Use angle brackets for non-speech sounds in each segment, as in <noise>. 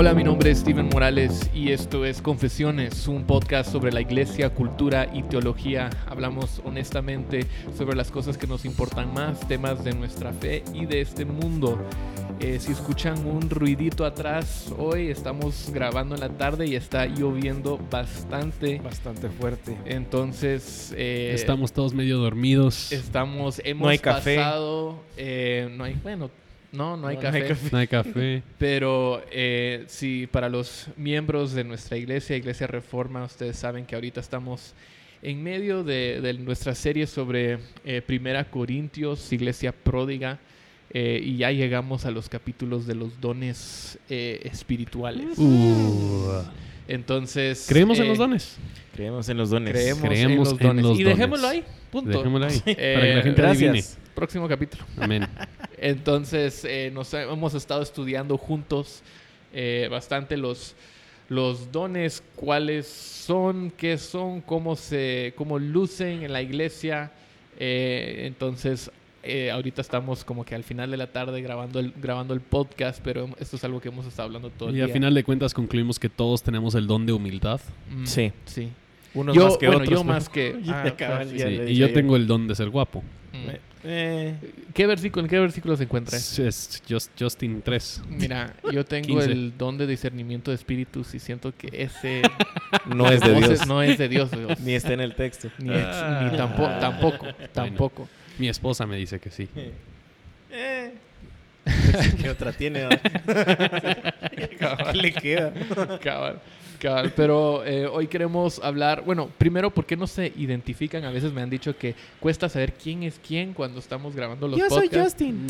Hola, mi nombre es Steven Morales y esto es Confesiones, un podcast sobre la iglesia, cultura y teología. Hablamos honestamente sobre las cosas que nos importan más, temas de nuestra fe y de este mundo. Eh, si escuchan un ruidito atrás, hoy estamos grabando en la tarde y está lloviendo bastante. Bastante fuerte. Entonces... eh, Estamos todos medio dormidos. Estamos, hemos hay café. pasado... eh, no hay, bueno, no, no hay No, no hay café. No hay café. Pero eh, sí, para los miembros de nuestra iglesia, Iglesia Reforma, ustedes saben que ahorita estamos en medio de, de nuestra serie sobre eh, Primera Corintios, Iglesia Pródiga, eh, y ya llegamos a los capítulos de los dones eh, espirituales. Uh, Entonces... ¿Creemos en los dones? Creemos en los dones. Creemos, Creemos en los en dones. y dejémoslo ahí, punto. Dejémoslo ahí. <laughs> Para que la gente gracias. adivine. Próximo capítulo. Amén. <laughs> Entonces, eh, nos hemos estado estudiando juntos eh, bastante los, los dones, cuáles son, qué son, cómo, se, cómo lucen en la iglesia. Eh, entonces, eh, ahorita estamos como que al final de la tarde grabando el, grabando el podcast, pero esto es algo que hemos estado hablando todo el Y día. al final de cuentas concluimos que todos tenemos el don de humildad. Mm, Sí. Sí. Unos Yo, más que bueno, otros. yo ¿no? más que... <laughs> Ah, sí, y yo tengo el don de ser guapo. mm. Eh, ¿Qué versículo, ¿En qué versículo se encuentra? Es, es Just- Justin 3. Mira, yo <laughs> tengo 15. el don de discernimiento de espíritus y siento que ese <laughs> no es de Dios. no es de Dios, Dios. Ni está en el texto. ni, ex- ni tampoco, tampoco. Mi esposa me dice que sí. <laughs> Eh. ¿Qué otra tiene? ¿Qué le queda? Cabal, Pero eh, hoy queremos hablar, bueno, primero, ¿por qué no se identifican? A veces me han dicho que cuesta saber quién es quién cuando estamos grabando los Yo soy podcasts. Justin.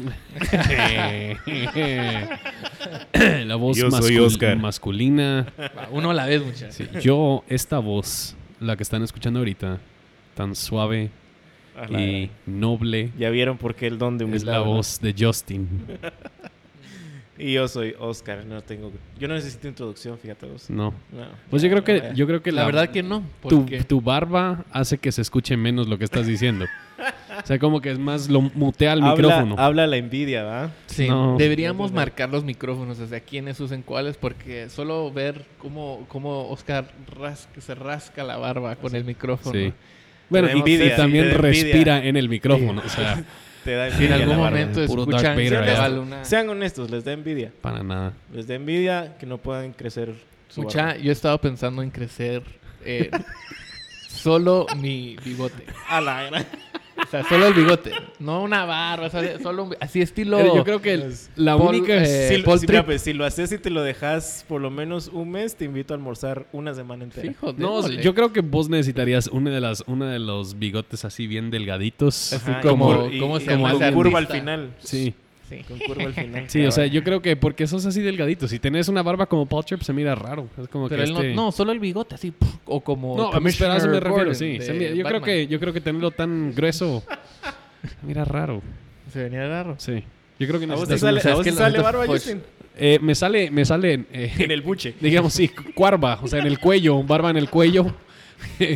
la voz Yo soy Oscar. masculina. Uno a la vez, muchachos. Sí, yo, esta voz, la que están escuchando ahorita, tan suave la y noble, Ya vieron por qué el don de es humildad. la ¿no? voz de Justin. Y yo soy Oscar. No tengo. Yo no necesito introducción, fíjate vos. No. No. Pues yo creo que, yo creo que La verdad que no. tu, Porque tu barba hace que se escuche menos lo que estás diciendo. O sea, como que es más lo mutea al micrófono. habla la envidia, ¿va? sí, No. deberíamos marcar los micrófonos, o sea, quiénes usen cuáles, porque solo ver cómo, cómo Oscar ras- se rasca la barba con el micrófono. Sí. Bueno, y, Envidia, y también respira en el micrófono. O sea, <laughs> Te da Si en envidia algún momento escuchan una- Sean honestos, les da envidia. para nada. Les da envidia que no puedan crecer su Mucha, barba. yo he estado pensando en crecer eh, <laughs> solo mi bigote. A la gran. O sea, solo el bigote. No una barba, o sea, solo un- así estilo. Pero yo creo que el- la Paul, única eh, si, Paul si- mira, pues, si lo haces y te lo dejas por lo menos un mes, te invito a almorzar una semana entera. Joder, No, yo creo que vos necesitarías una de las una de los bigotes así bien delgaditos. Así Ajá, como- y- ¿cómo y- ese curva al final. Sí. Sí. Con curva al final. <laughs> Sí, o sea, yo creo que porque sos así delgadito. Si tenés una barba como Paul Tripp se mira raro. Es como Pero que él este... no, no, solo el bigote, así. puf, O como. No, a me refiero, sí. Se mira- yo, creo que, yo creo que tenerlo tan grueso <laughs> mira raro. Se venía raro. Sí. Yo creo que ¿A vos te sale, a vos te barba, pues, Justin? Eh, me sale, me sale, eh, <laughs> En el buche. digamos, sí, cuarva, o sea, en el cuello, barba en el cuello.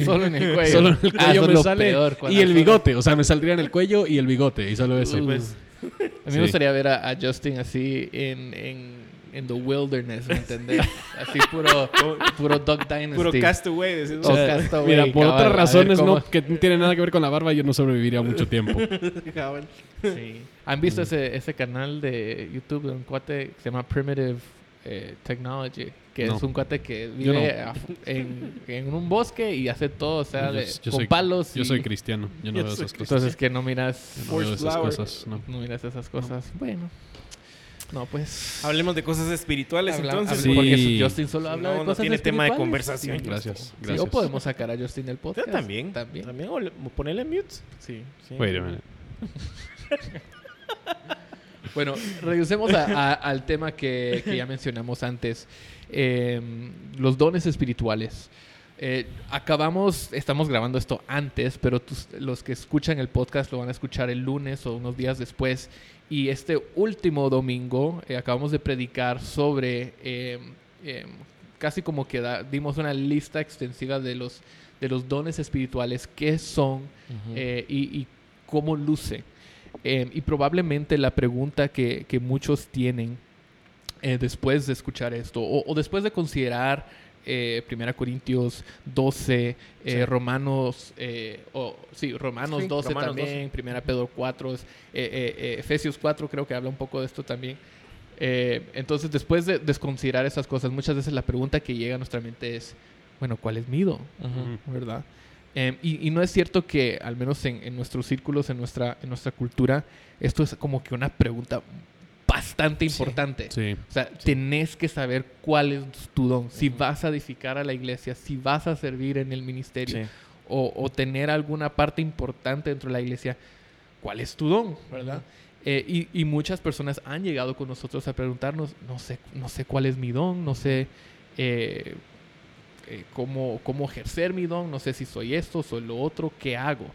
Solo en el cuello. Solo en el Ah, cuello me sale. peor, y el bigote, o sea, me saldría en el cuello y el bigote, y solo eso. Sí, pues. A mí Sí. me gustaría ver a, a Justin así en, en, en The Wilderness, ¿me entendés? <laughs> Así puro, puro Dog Dynasty. Puro castaway. O sea, Castaway, mira, por cabal, otras razones cómo- no, que no tiene nada que ver con la barba, yo no sobreviviría mucho tiempo. <laughs> Cabal. Sí. ¿Han visto Mm. ese, ese canal de YouTube de un cuate que se llama Primitive eh, Technology? Que No. es un cuate que Yo vive no. en, en un bosque y hace todo, o sea, Yo- de- yo con soy- palos. Yo y- soy cristiano, yo no Yo veo esas cosas. Entonces que no miras, Yo no veo esas cosas, no. no miras esas cosas. Bueno. No, pues... Hablemos de cosas espirituales habla- entonces. habla- Porque Sí. Justin solo habla No, de no cosas tiene tema de conversación. Gracias, Sí, gracias. o podemos sacar a Justin del Yo podcast. también. También. También. O le- ponerle mute. Sí. Sí. Wait a minute. <laughs> Bueno, regresemos a- a- al tema que, que ya mencionamos antes, eh, los dones espirituales. Eh, acabamos, estamos grabando esto antes, pero tus- los que escuchan el podcast lo van a escuchar el lunes o unos días después. Y este último domingo eh, acabamos de predicar sobre, eh, eh, casi como que da- dimos una lista extensiva de los, de los dones espirituales, qué son eh, y, y cómo luce. Eh, y probablemente la pregunta que, que muchos tienen eh, después de escuchar esto o, o después de considerar eh, Primera Corintios 12, eh, Sí. Romanos, eh, o, sí, Romanos Sí, 12 Romanos también, 12. Primera Pedro 4, es, eh, Efesios 4 creo que habla un poco de esto también. Entonces, después de desconsiderar esas cosas, muchas veces la pregunta que llega a nuestra mente es, bueno, ¿cuál es mi don? ¿Verdad? Eh, y, y no es cierto que, al menos en, en nuestros círculos, en nuestra, en nuestra cultura, esto es como que una pregunta bastante Sí. importante. Sí. O sea, tenés que saber cuál es tu don. Si vas a edificar a la iglesia, si vas a servir en el ministerio Sí. o, o tener alguna parte importante dentro de la iglesia, ¿cuál es tu don? ¿Verdad? Eh, y, y muchas personas han llegado con nosotros a preguntarnos, no sé, no sé cuál es mi don, no sé eh, eh, cómo, cómo ejercer mi don, no sé si soy esto, soy lo otro, ¿qué hago?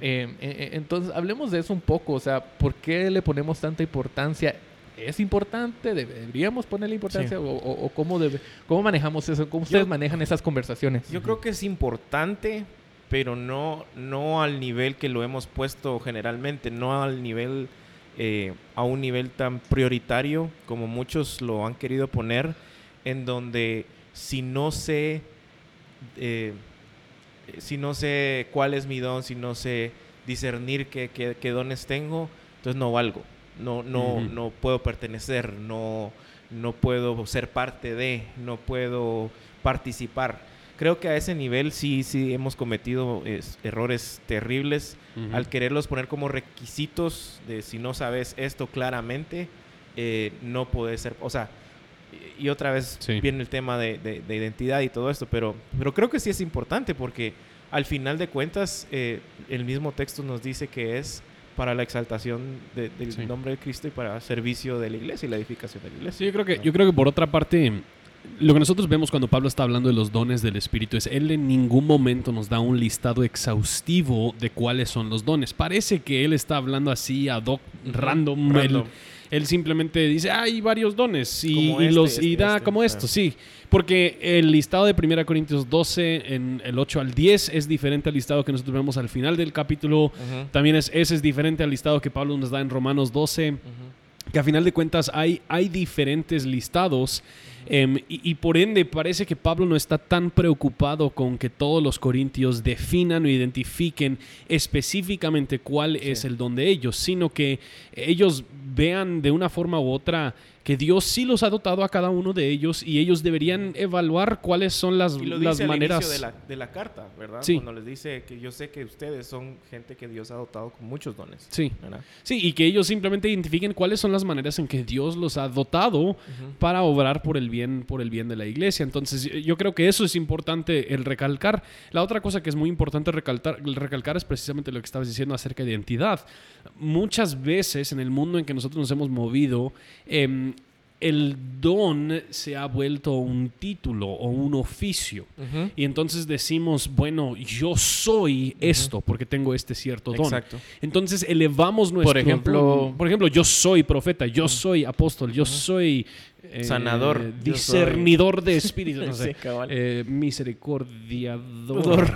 Eh, eh, eh, entonces, hablemos de eso un poco. O sea, ¿por qué le ponemos tanta importancia? ¿Es importante? ¿Debe- ¿Deberíamos ponerle importancia? Sí. ¿O, o- o cómo, debe- cómo manejamos eso? ¿Cómo ustedes Yo- manejan esas conversaciones? Yo creo que es importante, pero no, no al nivel que lo hemos puesto generalmente, no al nivel, eh, a un nivel tan prioritario como muchos lo han querido poner, en donde si no sé, eh, si no sé cuál es mi don, si no sé discernir qué, qué- qué dones tengo, entonces no valgo, no, no, no puedo pertenecer, no, no puedo ser parte de, no puedo participar. Creo que a ese nivel sí, sí hemos cometido es, errores terribles. Al quererlos poner como requisitos de si no sabes esto claramente, eh, no puede ser, o sea, y otra vez Sí. viene el tema de, de- de identidad y todo esto, pero, pero creo que sí es importante porque al final de cuentas eh, el mismo texto nos dice que es para la exaltación de- del Sí. nombre de Cristo y para servicio de la iglesia y la edificación de la iglesia. Sí, yo creo que, yo creo que por otra parte, lo que nosotros vemos cuando Pablo está hablando de los dones del Espíritu es él en ningún momento nos da un listado exhaustivo de cuáles son los dones. Parece que él está hablando así ad hoc, random. Random. Él simplemente dice, "Ah, hay varios dones y, Como y este, los, y este, da este, como esto, sí. Porque el listado de 1 Corintios 12, en el 8 al 10, es diferente al listado que nosotros vemos al final del capítulo. También es, ese es diferente al listado que Pablo nos da en Romanos 12 ujú. que a final de cuentas hay, hay diferentes listados em, y, y por ende parece que Pablo no está tan preocupado con que todos los corintios definan o identifiquen específicamente cuál Sí. es el don de ellos, sino que ellos vean de una forma u otra que Dios sí los ha dotado a cada uno de ellos y ellos deberían evaluar cuáles son las, Y lo las dice al maneras. inicio de la, de la carta, ¿verdad? Sí. Cuando les dice que yo sé que ustedes son gente que Dios ha dotado con muchos dones. Sí. ¿verdad? Sí, y que ellos simplemente identifiquen cuáles son las maneras en que Dios los ha dotado para obrar por el bien, por el bien de la iglesia. Entonces, yo- yo creo que eso es importante el recalcar. La otra cosa que es muy importante recalcar, recalcar es precisamente lo que estabas diciendo acerca de identidad. Muchas veces en el mundo en que nosotros nos hemos movido, em, el don se ha vuelto un título o un oficio. Y entonces decimos, bueno, yo soy esto porque tengo este cierto don. Exacto. Entonces elevamos nuestro ejemplo- don. por ejemplo, yo soy profeta, yo soy apóstol, yo soy eh, Sanador, soy- discernidor de espíritus, no <laughs> sé. Sí. Eh, misericordiador.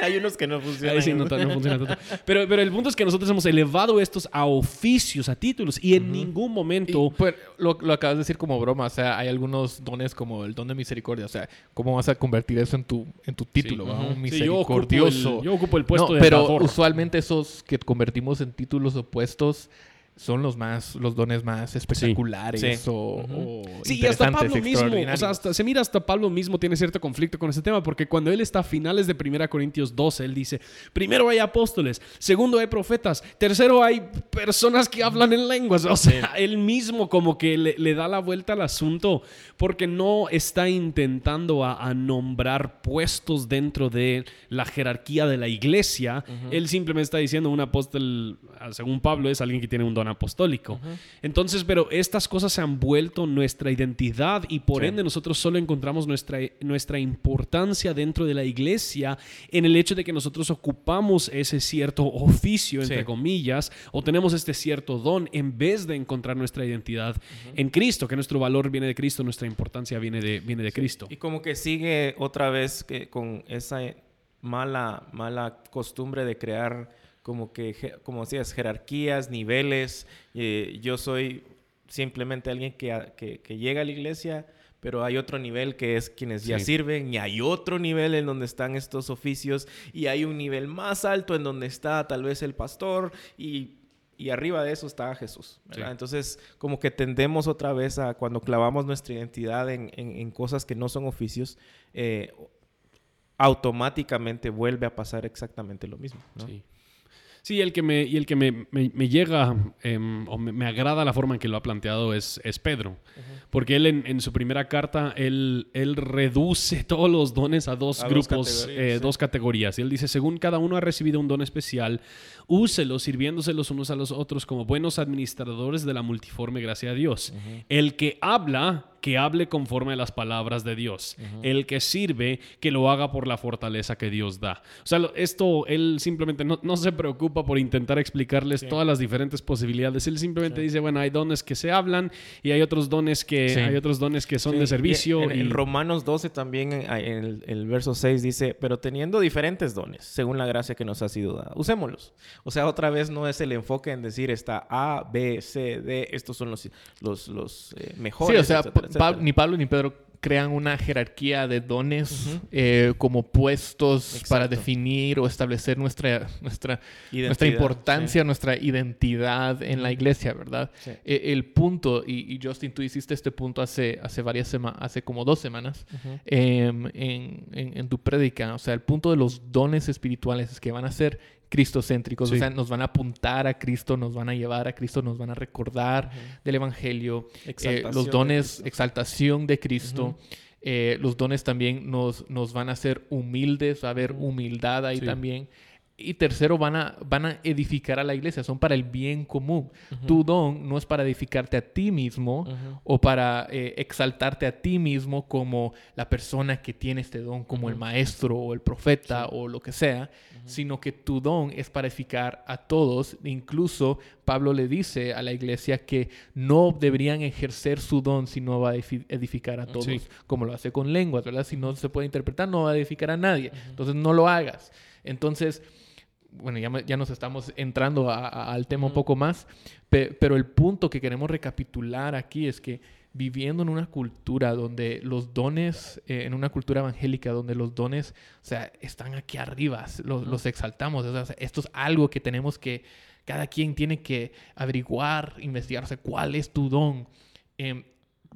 <laughs> Hay unos que no funcionan. Ahí sí, no, no funciona tanto. Pero, pero el punto es que nosotros hemos elevado estos a oficios, a títulos, y en ningún Y, momento. pues, lo, lo acabas de decir como broma, o sea, hay algunos dones como el don de misericordia, o sea, ¿cómo vas a convertir eso en tu, en tu título? Sí. Un Sí, yo, ocupo misericordioso. el, yo ocupo el puesto No, de pero usualmente esos que convertimos en títulos opuestos son los más, los dones más espectaculares Sí. o, Ujú. o Sí, y hasta Pablo mismo, o sea, hasta, se mira hasta Pablo mismo tiene cierto conflicto con ese tema, porque cuando él está a finales de 1 Corintios 12, él dice, primero hay apóstoles, segundo hay profetas, tercero hay personas que hablan en lenguas, o sea, él mismo como que le, le da la vuelta al asunto, porque no está intentando a, a nombrar puestos dentro de la jerarquía de la iglesia, él simplemente está diciendo un apóstol, según Pablo, es alguien que tiene un don apostólico. Entonces, pero estas cosas se han vuelto nuestra identidad y por Sí. ende nosotros solo encontramos nuestra, nuestra importancia dentro de la iglesia en el hecho de que nosotros ocupamos ese cierto oficio, entre Sí. comillas, o tenemos este cierto don en vez de encontrar nuestra identidad en Cristo, que nuestro valor viene de Cristo, nuestra importancia viene de, viene de Cristo. Y como que sigue otra vez que con esa mala, mala costumbre de crear como que, como decías, jerarquías, niveles. eh, yo soy simplemente alguien que, que- que llega a la iglesia, pero hay otro nivel que es quienes ya Sí. sirven, y hay otro nivel en donde están estos oficios, y hay un nivel más alto en donde está tal vez el pastor, y, y arriba de eso está Jesús. Sí. Entonces, como que tendemos otra vez a cuando clavamos nuestra identidad en, en- en cosas que no son oficios, eh, automáticamente vuelve a pasar exactamente lo mismo. ¿no? Sí. Sí, el que me, y el que me, me- me llega em, o me, me agrada la forma en que lo ha planteado es, es Pedro. Porque él en, en su primera carta, él, él reduce <laughs> todos los dones a dos A dos grupos, categorías, eh, sí. dos categorías. Y él dice, según cada uno ha recibido un don especial, úselos sirviéndose los unos a los otros como buenos administradores de la multiforme gracia de Dios. El que habla, que hable conforme a las palabras de Dios. El que sirve, que lo haga por la fortaleza que Dios da. O sea, esto, él simplemente no, no se preocupa por intentar explicarles todas las diferentes posibilidades. Él simplemente dice, bueno, hay dones que se hablan y hay otros dones que, Sí. hay otros dones que son de servicio. En, en y- Romanos 12 también, en, el, el verso 6 dice, pero teniendo diferentes dones, según la gracia que nos ha sido dada, usémoslos. O sea, otra vez no es el enfoque en decir está A, B, C, D, estos son los, los, los eh, mejores. Sí, o sea, etcétera, Pa- ni Pablo ni Pedro crean una jerarquía de dones eh, como puestos para definir o establecer nuestra, nuestra, Identidad, nuestra importancia, nuestra identidad en la iglesia, ¿verdad? Sí. Eh, el punto, y, y Justin, tú hiciste este punto hace, hace varias semanas, hace como dos semanas, em, en, en- en tu prédica, o sea, el punto de los dones espirituales es que van a ser cristocéntricos, Sí. o sea, nos van a apuntar a Cristo, nos van a llevar a Cristo, nos van a recordar del Evangelio, eh, los dones, exaltación de Cristo. eh, los dones también nos, nos van a hacer humildes, va a haber humildad ahí Sí. también. Y tercero, van a, van a edificar a la iglesia, son para el bien común. Tu don no es para edificarte a ti mismo o para eh, exaltarte a ti mismo como la persona que tiene este don, como el maestro o el profeta o lo que sea, sino que tu don es para edificar a todos. Incluso Pablo le dice a la iglesia que no deberían ejercer su don si no va a edifi- edificar a todos, Sí. como lo hace con lenguas, ¿verdad? Si no se puede interpretar, no va a edificar a nadie. Entonces no lo hagas. Entonces, bueno, ya, ya nos estamos entrando a- a- al tema un poco más, pe- pero el punto que queremos recapitular aquí es que viviendo en una cultura donde los dones, eh, en una cultura evangélica donde los dones, o sea, están aquí arriba, los, los exaltamos, o sea, esto es algo que tenemos que, cada quien tiene que averiguar, investigar, o sea, cuál es tu don. Em,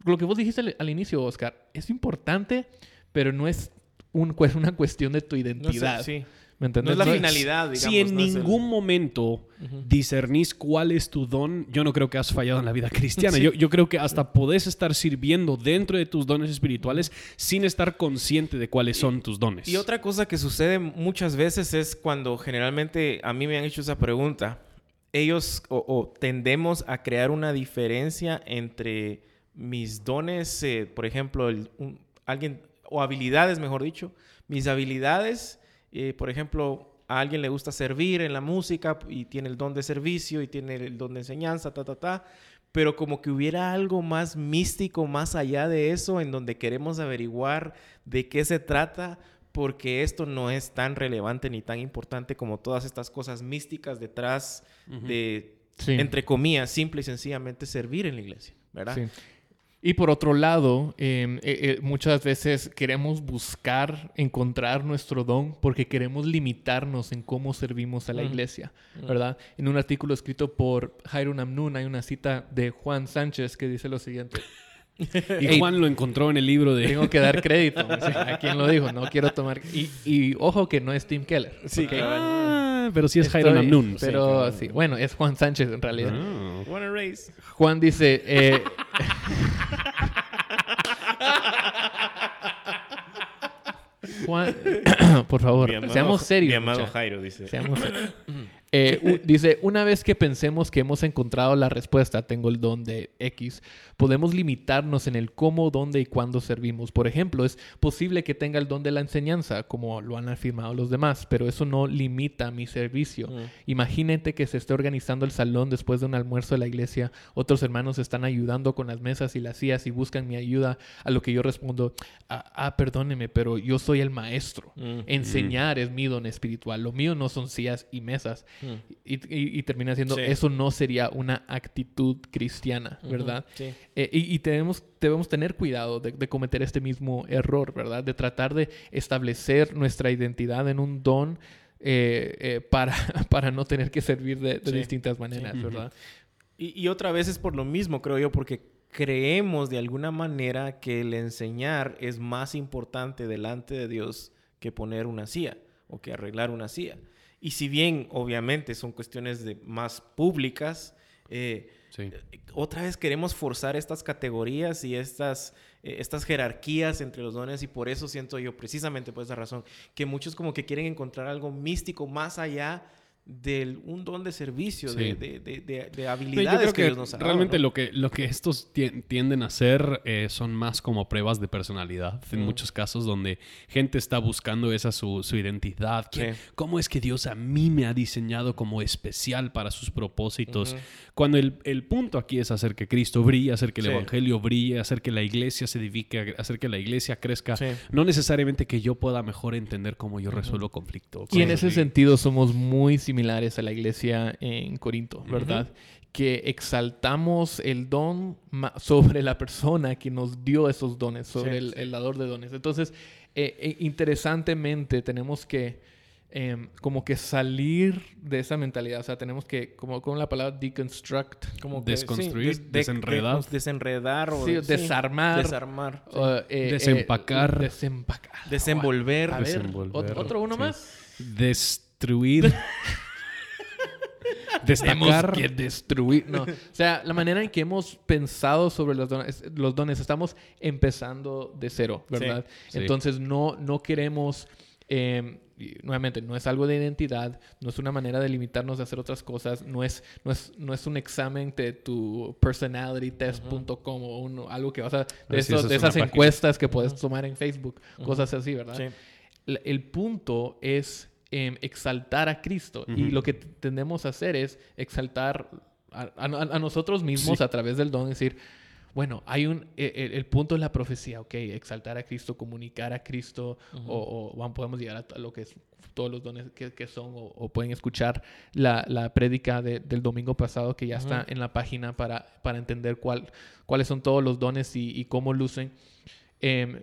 lo que vos dijiste al, al inicio, Oscar, es importante, pero no es un, <laughs> una cuestión de tu No sé, identidad. sí. ¿Me No entendés? es la No es- finalidad, digamos. si en no es el- ningún momento discernís cuál es tu don, yo no creo que has fallado en la vida <laughs> cristiana. Yo, yo creo que hasta podés estar sirviendo dentro de tus dones espirituales sin estar consciente de cuáles son tus dones. Y otra cosa que sucede muchas veces es cuando generalmente a mí me han hecho esa pregunta. Ellos o, o tendemos a crear una diferencia entre mis dones, eh, por ejemplo, el- un- alguien, o habilidades, mejor dicho. Mis habilidades, eh, por ejemplo, a alguien le gusta servir en la música y tiene el don de servicio y tiene el don de enseñanza, ta, ta, ta. Pero como que hubiera algo más místico, más allá de eso, en donde queremos averiguar de qué se trata, porque esto no es tan relevante ni tan importante como todas estas cosas místicas detrás de, Sí. entre comillas, simple y sencillamente servir en la iglesia, ¿verdad? Sí. Y por otro lado, eh, eh, eh, muchas veces queremos buscar, encontrar nuestro don porque queremos limitarnos en cómo servimos a la Mm. iglesia, ¿verdad? En un artículo escrito por Jairo Namnun hay una cita de Juan Sánchez que dice lo siguiente. <laughs> y Juan lo encontró en el libro de... Tengo que dar crédito <laughs> a quien lo dijo, no quiero tomar... Y, y ojo que no es Tim Keller. Sí. Ah, pero sí es Jairo Namnun. Pero sí, bueno, es Juan Sánchez en realidad. Race. Juan dice... eh, <laughs> Juan, <coughs> <coughs> por favor, Mi amado- seamos serios. Mi amado. Jairo dice. Seamos <coughs> serios. Eh, <laughs> dice, una vez que pensemos que hemos encontrado la respuesta, tengo el don de X, podemos limitarnos en el cómo, dónde y cuándo servimos. Por ejemplo, es posible que tenga el don de la enseñanza, como lo han afirmado los demás, pero eso no limita mi servicio. Mm. Imagínate que se esté organizando el salón después de un almuerzo de la iglesia, otros hermanos están ayudando con las mesas y las sillas y buscan mi ayuda, a lo que yo respondo, ah, ah, perdóneme, pero yo soy el maestro. Mm. Enseñar es mi don espiritual. Lo mío no son sillas y mesas. Y, y- y termina siendo, Sí. eso no sería una actitud cristiana, ¿verdad? Sí. Eh, y y tenemos, debemos tener cuidado de, de cometer este mismo error, ¿verdad? De tratar de establecer nuestra identidad en un don eh, eh, para, <laughs> para no tener que servir de, de Sí. distintas maneras. ¿verdad? Y, y otra vez es por lo mismo, creo yo, porque creemos de alguna manera que el enseñar es más importante delante de Dios que poner una silla o que arreglar una silla. Y si bien obviamente son cuestiones de más públicas, eh, Sí. otra vez queremos forzar estas categorías y estas, eh, estas jerarquías entre los dones y por eso siento yo, precisamente por esa razón, que muchos como que quieren encontrar algo místico más allá de un don de servicio, Sí. de, de, de- de- de yo habilidades creo que, que, Dios nos ha dado, realmente ¿no? lo que lo que estos tien- tienden a hacer eh, son más como pruebas de personalidad en Mm. muchos casos donde gente está buscando esa su, su identidad ¿Quién- Sí. cómo es que Dios a mí me ha diseñado como especial para sus propósitos. Cuando el, el punto aquí es hacer que Cristo brille hacer que el Sí. evangelio brille hacer que la iglesia se edifique hacer que la iglesia crezca Sí. no necesariamente que yo pueda mejor entender cómo yo resuelvo conflictos Y en ese sentido somos muy similares a la iglesia en Corinto, ¿verdad? Que exaltamos el don sobre la persona que nos dio esos dones, sobre Sí, el, sí. el dador de dones. Entonces, eh, eh, interesantemente, tenemos que em, como que salir de esa mentalidad. O sea, tenemos que, como con la palabra deconstruct, Como que, Desconstruir, des- de- desenredar. de- desenredar o Sí, desarmar. desarmar, sí. o, eh, eh, Desempacar. desempacar. desenvolver. A ver, Desenvolver, ot- otro uno sí. más. destruir <laughs> Tenemos destacar que destruir. No. O sea, la manera en que hemos pensado sobre los dones, los dones estamos empezando de cero, ¿verdad? Sí. Entonces no, no queremos. eh, y nuevamente, no es algo de identidad, no es una manera de limitarnos de hacer otras cosas, no es, no es, no es un examen de tu personalitytest.com o un- algo que vas a. De, esos- es esas página. encuestas que puedes tomar en Facebook, cosas así, ¿verdad? Sí. el el punto es em, exaltar a Cristo. Y lo que tendemos a hacer es exaltar a, a- a nosotros mismos Sí. a través del don. decir, bueno, hay un... e- El, el punto es la profecía, ok. Exaltar a Cristo, comunicar a Cristo. O, o, podemos llegar a lo que es todos los dones que, que son. O, o pueden escuchar la, la prédica de- del domingo pasado que ya está en la página para, para entender cuál, cuáles son todos los dones y, y cómo lucen. Em,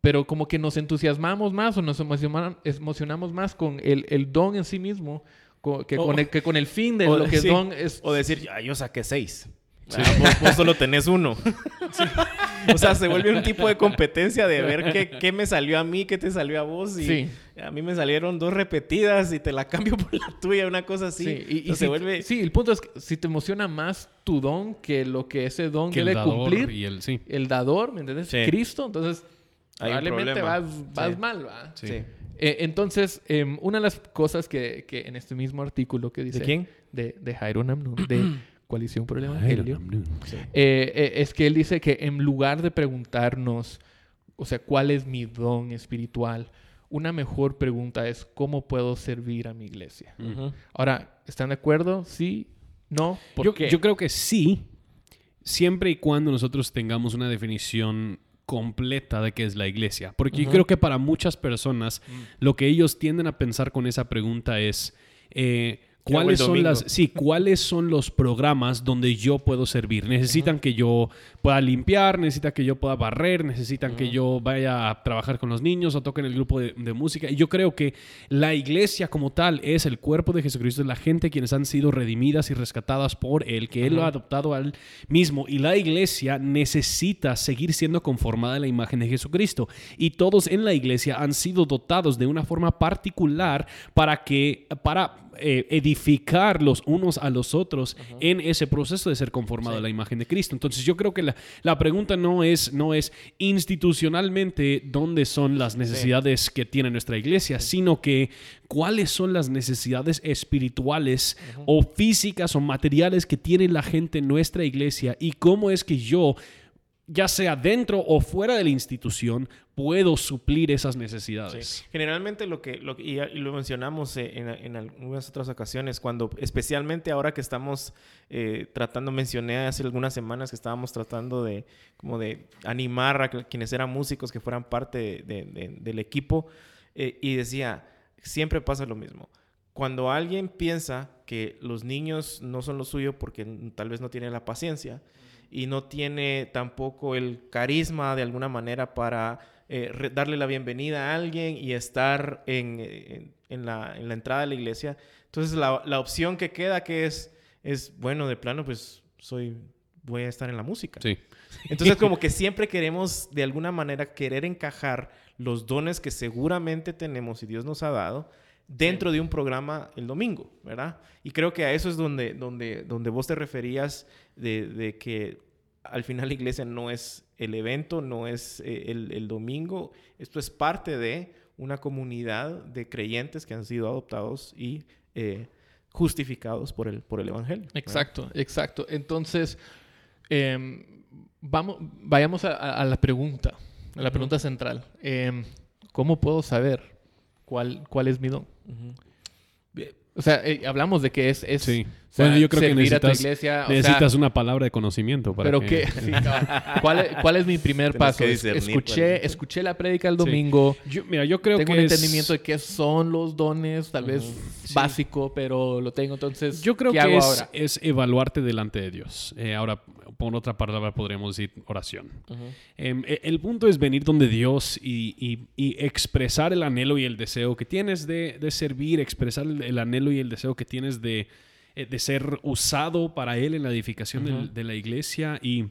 pero como que nos entusiasmamos más o nos emociona- emocionamos más con el, el don en sí mismo co- que, con el, que con el fin de lo que sí, don es. O decir, "Ah, yo saqué seis. Ah, vos, vos solo tenés uno. <laughs> o sea, se vuelve un tipo de competencia de ver qué, qué me salió a mí, qué te salió a vos. Y Sí. a mí me salieron dos repetidas y te la cambio <laughs> por la tuya, una cosa así. Sí, y, y si- se vuelve... sí, el punto es que si te emociona más tu don que lo que ese don que el debe dador cumplir, y el sí. el dador, ¿me entiendes? Sí. Cristo, entonces Hay probablemente vas, vas Sí. mal, ¿va? Sí. Sí. Eh, entonces, em, una de las cosas que, que en este mismo artículo que dice... ¿De quién? De, de Jairo Namnun, de <clears throat> Coalición por el Evangelio. Eh, eh, es que él dice que en lugar de preguntarnos, o sea, ¿cuál es mi don espiritual? Una mejor pregunta es, ¿cómo puedo servir a mi iglesia? Ahora, ¿están de acuerdo? ¿Sí? ¿No? ¿Por Yo, qué? yo creo que sí, siempre y cuando nosotros tengamos una definición completa de qué es la iglesia. Porque yo creo que para muchas personas Mm. lo que ellos tienden a pensar con esa pregunta es... eh, ¿Qué hago el ¿Cuáles son, las, sí, ¿Cuáles son los programas donde yo puedo servir? Necesitan que yo pueda limpiar, necesitan que yo pueda barrer, necesitan que yo vaya a trabajar con los niños o toque en el grupo de, de música. Y yo creo que la iglesia como tal es el cuerpo de Jesucristo, es la gente quienes han sido redimidas y rescatadas por Él, que Él lo ha adoptado al mismo. Y la iglesia necesita seguir siendo conformada a la imagen de Jesucristo. Y todos en la iglesia han sido dotados de una forma particular para que, para eh, edificar los unos a los otros en ese proceso de ser conformado a la imagen de Cristo. Entonces yo creo que la, la pregunta no es, no es institucionalmente dónde son las necesidades que tiene nuestra iglesia, sino que cuáles son las necesidades espirituales o físicas o materiales que tiene la gente en nuestra iglesia y cómo es que yo ya sea dentro o fuera de la institución, puedo suplir esas necesidades. Sí. Generalmente lo que, lo y, y lo mencionamos eh, en, en algunas otras ocasiones, cuando especialmente ahora que estamos eh, tratando, mencioné hace algunas semanas que estábamos tratando de como de animar a quienes eran músicos que fueran parte de- del equipo eh, y decía, siempre pasa lo mismo. cuando alguien piensa que los niños no son lo suyo porque tal vez no tiene la paciencia y no tiene tampoco el carisma de alguna manera para eh, darle la bienvenida a alguien y estar en, en- en la, en la entrada de la iglesia, entonces la, la opción que queda que es, es, bueno, de plano, pues soy, voy a estar en la música. Sí. Entonces, como <laughs> que siempre queremos, de alguna manera, querer encajar los dones que seguramente tenemos y Dios nos ha dado dentro de un programa el domingo, ¿verdad? Y creo que a eso es donde, donde, donde vos te referías de, de que al final la iglesia no es el evento, no es eh, el, el domingo, esto es parte de una comunidad de creyentes que han sido adoptados y eh, justificados por el, por el Evangelio. ¿verdad? Exacto, exacto. Entonces, em, vamos, vayamos a, a- a la pregunta, a la pregunta central. Em, ¿Cómo puedo saber cuál, cuál es mi don? O sea, eh, hablamos de que es, es Sí. o sea, Bueno, yo creo que servir a tu necesitas, iglesia. o sea, necesitas una palabra de conocimiento para pero que... qué, <laughs> sí, cabal. ¿Cuál, es, cuál es mi primer paso? escuché, escuché la prédica el Sí. domingo. Yo- mira, yo creo tengo que un es- entendimiento de qué son los dones, tal vez Sí. básico, pero lo tengo. Entonces, Yo creo ¿qué que hago es, ahora? es evaluarte delante de Dios. Eh, ahora, por otra palabra, podríamos decir oración. Em, e- el punto es venir donde Dios y, y- y expresar el anhelo y el deseo que tienes de, de servir, expresar el, el anhelo y el deseo que tienes de, eh, de ser usado para Él en la edificación de la iglesia y,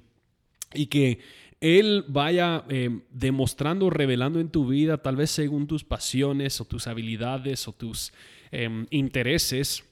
y que Él vaya em, demostrando, revelando en tu vida, tal vez según tus pasiones o tus habilidades o tus em, intereses,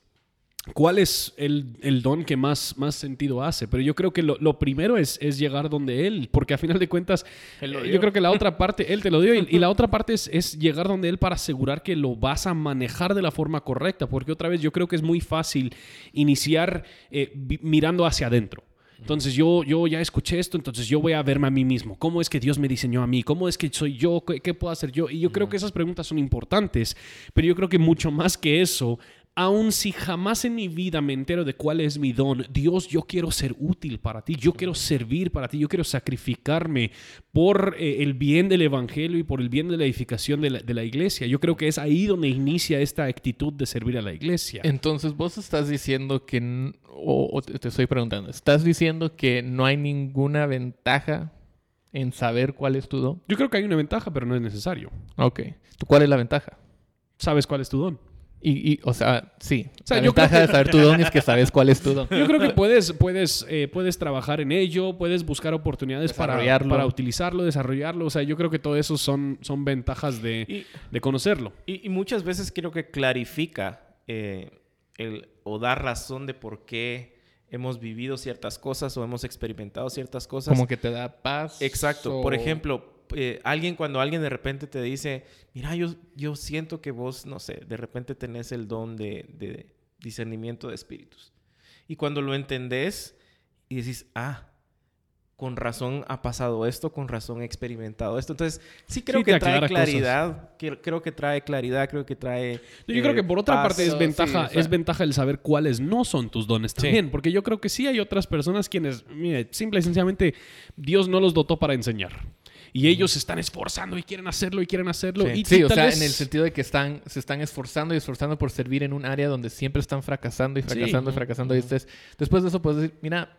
cuál es el, el don que más, más sentido hace. Pero yo creo que lo, lo primero es, es llegar donde Él, porque a final de cuentas, eh, yo creo que la otra <laughs> parte, Él te lo dio, y, y la otra parte es, es llegar donde Él para asegurar que lo vas a manejar de la forma correcta, porque otra vez yo creo que es muy fácil iniciar eh, mirando hacia adentro. Entonces yo, yo ya escuché esto, entonces yo voy a verme a mí mismo. ¿Cómo es que Dios me diseñó a mí? ¿Cómo es que soy yo? ¿Qué, qué puedo hacer yo? Y yo creo que esas preguntas son importantes, pero yo creo que mucho más que eso, aun si jamás en mi vida me entero de cuál es mi don, Dios, yo quiero ser útil para ti, yo quiero servir para ti, yo quiero sacrificarme por eh, el bien del Evangelio y por el bien de la edificación de la, de la iglesia. Yo creo que es ahí donde inicia esta actitud de servir a la iglesia. Entonces, vos estás diciendo que, o, o te te estoy preguntando, ¿estás diciendo que no hay ninguna ventaja en saber cuál es tu don? Yo creo que hay una ventaja, pero no es necesario. Ok. ¿Tú ¿Cuál es la ventaja? ¿Sabes cuál es tu don? Y, y, o sea, sí. sea, la yo creo ventaja de saber tu don es que sabes cuál es tu don. Yo creo que puedes, puedes, eh, puedes trabajar en ello, puedes buscar oportunidades para, para utilizarlo, desarrollarlo. O sea, yo creo que todo eso son, son ventajas de, Y, de conocerlo. y- y muchas veces creo que clarifica eh, el, o da razón de por qué hemos vivido ciertas cosas o hemos experimentado ciertas cosas. Como que te da paz. Exacto. o- Por ejemplo, eh, alguien cuando alguien de repente te dice, mira, yo, yo siento que vos, no sé, de repente tenés el don de, de discernimiento de espíritus. Y cuando lo entendés y decís, ah, con razón ha pasado esto, con razón he experimentado esto. Entonces, sí creo Sí, que trae claridad, que- creo que trae claridad, creo que trae... Yo eh, creo que por otra parte es sí, ventaja, o sea- es ventaja el saber cuáles no son tus dones Sí. también. Porque yo creo que sí hay otras personas quienes, mire, simple y sencillamente, Dios no los dotó para enseñar. Y ellos se están esforzando y quieren hacerlo y quieren hacerlo. Sí. Y, Sí, o tal sea, vez- en el sentido de que están, se están esforzando y esforzando por servir en un área donde siempre están fracasando y Sí. fracasando y fracasando. Y después de eso puedes decir, mira,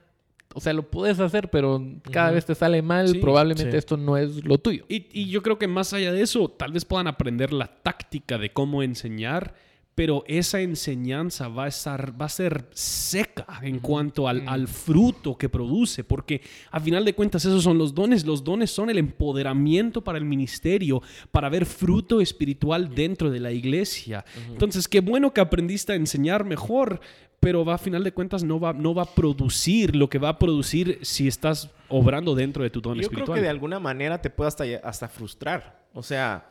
o sea, lo puedes hacer, pero cada vez te sale mal, Sí, probablemente sí. esto no es lo tuyo. Y, y yo creo que más allá de eso, tal vez puedan aprender la táctica de cómo enseñar, pero esa enseñanza va a, estar, va a ser seca en cuanto al, al fruto que produce, porque a final de cuentas esos son los dones. Los dones son el empoderamiento para el ministerio, para ver fruto espiritual dentro de la iglesia. Entonces, qué bueno que aprendiste a enseñar mejor, pero va a final de cuentas no va, no va a producir lo que va a producir si estás obrando dentro de tu don Yo espiritual. creo que de alguna manera te puede hasta, hasta frustrar. O sea,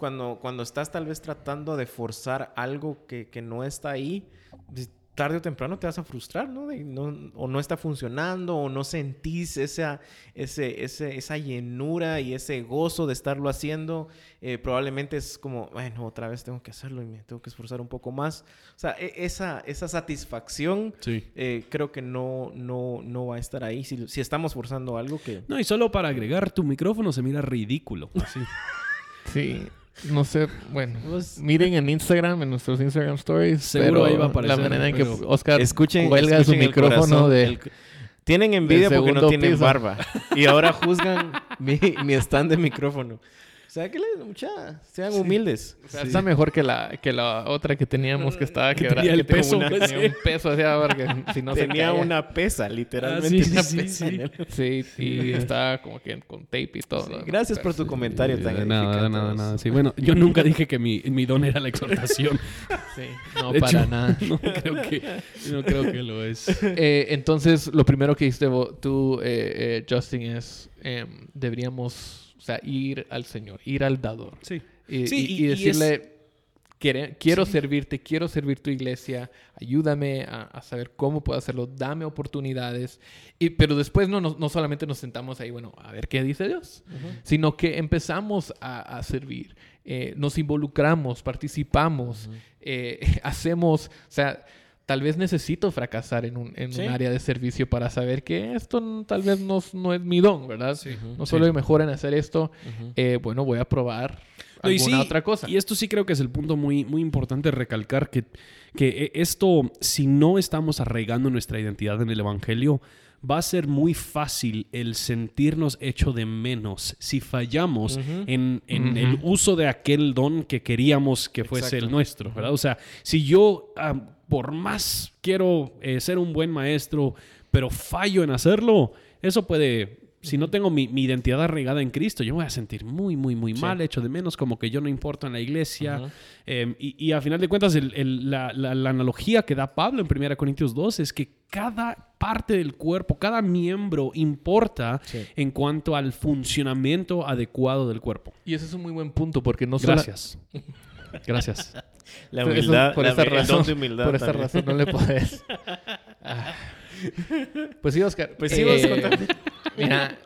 cuando, cuando estás tal vez tratando de forzar algo que, que no está ahí, pues, tarde o temprano te vas a frustrar, ¿no? De no- o no está funcionando, o no sentís esa, ese, ese, esa llenura y ese gozo de estarlo haciendo. Eh, probablemente es como, bueno, otra vez tengo que hacerlo y me tengo que esforzar un poco más. O sea, e- esa, esa satisfacción Sí. eh, creo que no, no, no va a estar ahí si, si estamos forzando algo que... No, y solo para agregar, tu micrófono se mira ridículo. Así. Sí. No sé, bueno. Pues- miren en Instagram, en nuestros Instagram stories. Seguro pero ahí va a aparecer, La manera en que pero- Oscar Escuchen, cuelga escuchen su micrófono corazón, de... el- Tienen envidia porque no tienen piso. barba. Y ahora juzgan <laughs> mi, mi stand de micrófono. O sea, que les, mucha, sean humildes. O sea, Está mejor que la, que la otra que teníamos que estaba <laughs> quebrada. tenía el que tenía peso, una- pues, tenía un peso, o sea, porque si no se Tenía una pesa, literalmente. Ah, sí, sí, una sí, pesa sí. en el- Sí, y estaba como que con tape y todo. Gracias por tu comentario tan de nada, nada, nada. Sí, bueno, yo nunca dije que mi, mi don era la exhortación. <laughs> Sí, no, De para hecho, nada. No creo que, no creo que lo es. <laughs> Eh, entonces, lo primero que hiciste tú, eh, eh, Justin, es em, deberíamos, o sea, ir al Señor, ir al dador. Sí. Y, Sí, y- y- y decirle, "Quiere- quiero servirte, quiero servir tu iglesia, ayúdame a, a saber cómo puedo hacerlo, dame oportunidades. Y, pero después no, no, no solamente nos sentamos ahí, bueno, a ver qué dice Dios, sino que empezamos a, a servir, eh, nos involucramos, participamos, eh, <laughs> hacemos, o sea... Tal vez necesito fracasar en un, en Sí. un área de servicio para saber que esto tal vez no, es- no es mi don, ¿verdad? No Sí. soy mejor en hacer esto. eh, bueno, voy a probar No, y alguna sí, otra cosa. Y esto sí creo que es el punto muy, muy importante recalcar que, que e- esto, si no estamos arraigando nuestra identidad en el Evangelio, va a ser muy fácil el sentirnos hecho de menos si fallamos en, en el uso de aquel don que queríamos que fuese Exacto. el nuestro, ¿verdad? O sea, si yo, ah, por más quiero eh, ser un buen maestro, pero fallo en hacerlo, eso puede... Si no tengo mi, mi identidad arraigada en Cristo, yo me voy a sentir muy, muy, muy Sí. mal, hecho de menos, como que yo no importo en la iglesia. Eh, y, y a final de cuentas, el- el- la, la- la analogía que da Pablo en 1 Corintios 2 es que cada parte del cuerpo, cada miembro importa Sí. en cuanto al funcionamiento adecuado del cuerpo. Y ese es un muy buen punto porque no solo... Gracias. Gracias. <laughs> La Eso- humildad, por la- esa razón, de humildad por esa también. razón no le podés. <laughs> Ah. Pues sí, Oscar. Pues sí, Eh. Mira,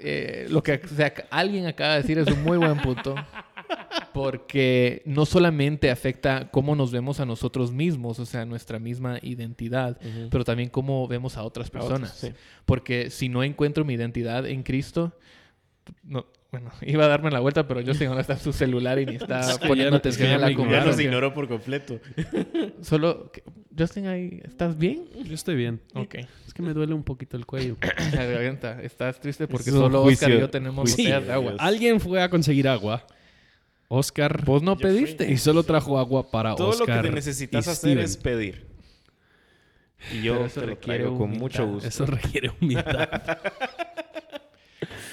eh, lo que o sea, alguien acaba de decir es un muy buen punto. Porque no solamente afecta cómo nos vemos a nosotros mismos, o sea, nuestra misma identidad, pero también cómo vemos a otras A otros, personas. sí. Porque si no encuentro mi identidad en Cristo, no, bueno, <laughs> iba a darme la vuelta, pero yo no está en su celular y ni está <laughs> poniendo atención a la me Ya nos conversación. ignoró por completo. <laughs> Solo, que- Justin, ahí, ¿estás bien? Yo estoy bien. Ok. Es que me duele un poquito el cuello. La garganta. ¿Estás triste porque solo Oscar y yo tenemos juicio botellas de agua? Dios. Alguien fue a conseguir agua. Oscar. Vos no fui. pediste. Y solo trajo agua para Todo Oscar. lo que te necesitas hacer Steven. es pedir. Y yo eso te lo traigo con mucho gusto. Eso requiere humildad.